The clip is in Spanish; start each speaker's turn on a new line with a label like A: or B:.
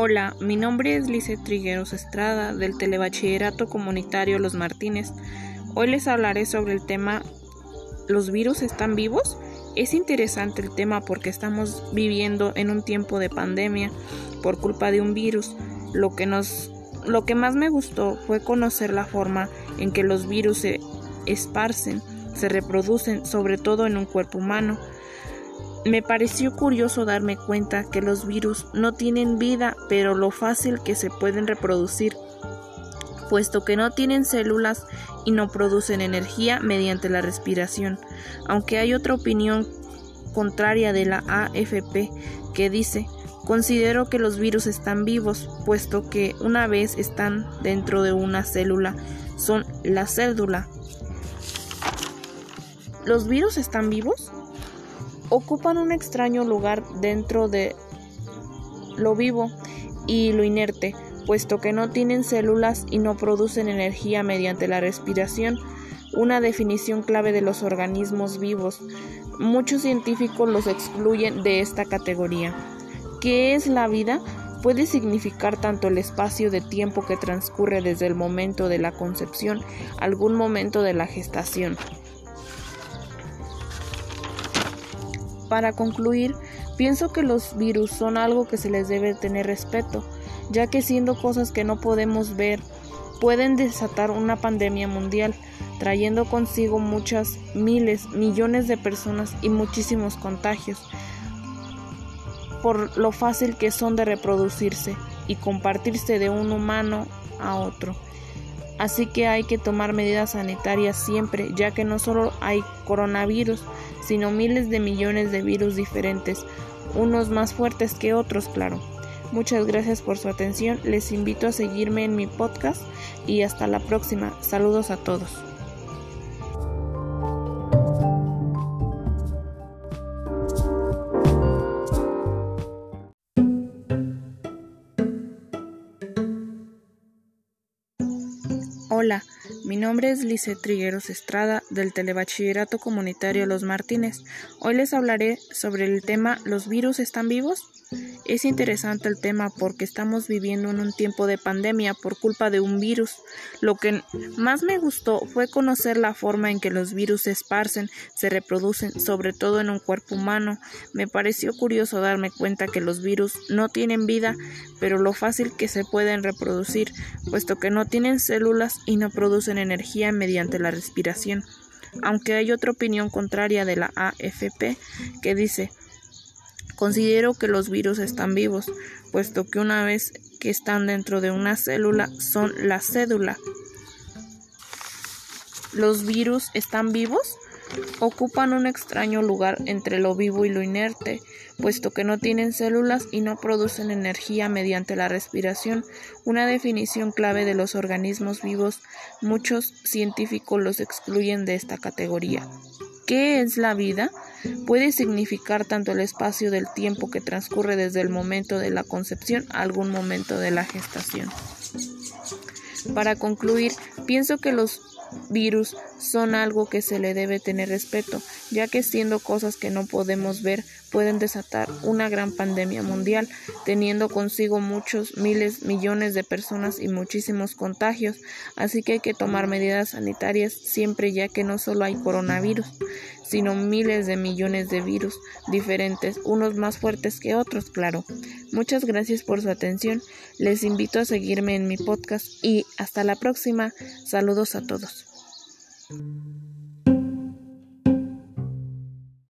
A: Hola, mi nombre es Lice Trigueros Estrada del Telebachillerato Comunitario Los Martínez. Hoy les hablaré sobre el tema ¿Los virus están vivos? Es interesante el tema porque estamos viviendo en un tiempo de pandemia por culpa de un virus. Lo que nos lo que más me gustó fue conocer la forma en que los virus se esparcen, se reproducen, sobre todo en un cuerpo humano. Me pareció curioso darme cuenta que los virus no tienen vida, pero lo fácil que se pueden reproducir, puesto que no tienen células y no producen energía mediante la respiración, aunque hay otra opinión contraria de la AFP que dice Considero que los virus están vivos, puesto que una vez están dentro de una célula, son la cédula. ¿Los virus están vivos? Ocupan un extraño lugar dentro de lo vivo y lo inerte, puesto que no tienen células y no producen energía mediante la respiración, una definición clave de los organismos vivos. Muchos científicos los excluyen de esta categoría. ¿Qué es la vida? Puede significar tanto el espacio de tiempo que transcurre desde el momento de la concepción algún momento de la gestación. Para concluir, pienso que los virus son algo que se les debe tener respeto, ya que siendo cosas que no podemos ver, pueden desatar una pandemia mundial, trayendo consigo muchas miles, millones de personas y muchísimos contagios, por lo fácil que son de reproducirse y compartirse de un humano a otro. Así que hay que tomar medidas sanitarias siempre, ya que no solo hay coronavirus, sino miles de millones de virus diferentes, unos más fuertes que otros, claro. Muchas gracias por su atención, les invito a seguirme en mi podcast y hasta la próxima. Saludos a todos. Hola, mi nombre es Lice Trigueros Estrada del Telebachillerato Comunitario Los Martínez. Hoy les hablaré sobre el tema ¿Los virus están vivos? Es interesante el tema porque estamos viviendo en un tiempo de pandemia por culpa de un virus. Lo que más me gustó fue conocer la forma en que los virus se esparcen, se reproducen, sobre todo en un cuerpo humano. Me pareció curioso darme cuenta que los virus no tienen vida, pero lo fácil que se pueden reproducir, puesto que no tienen células y no producen energía mediante la respiración. Aunque hay otra opinión contraria de la AFP que dice Considero que los virus están vivos, puesto que una vez que están dentro de una célula son la cédula. ¿Los virus están vivos? Ocupan un extraño lugar entre lo vivo y lo inerte, puesto que no tienen células y no producen energía mediante la respiración, una definición clave de los organismos vivos. Muchos científicos los excluyen de esta categoría. ¿Qué es la vida? Puede significar tanto el espacio del tiempo que transcurre desde el momento de la concepción a algún momento de la gestación. Para concluir, pienso que los virus son algo que se le debe tener respeto, ya que siendo cosas que no podemos ver pueden desatar una gran pandemia mundial, teniendo consigo muchos miles, millones de personas y muchísimos contagios, así que hay que tomar medidas sanitarias siempre ya que no solo hay coronavirus, sino miles de millones de virus diferentes, unos más fuertes que otros, claro. Muchas gracias por su atención, les invito a seguirme en mi podcast y hasta la próxima. Saludos a todos. abraço.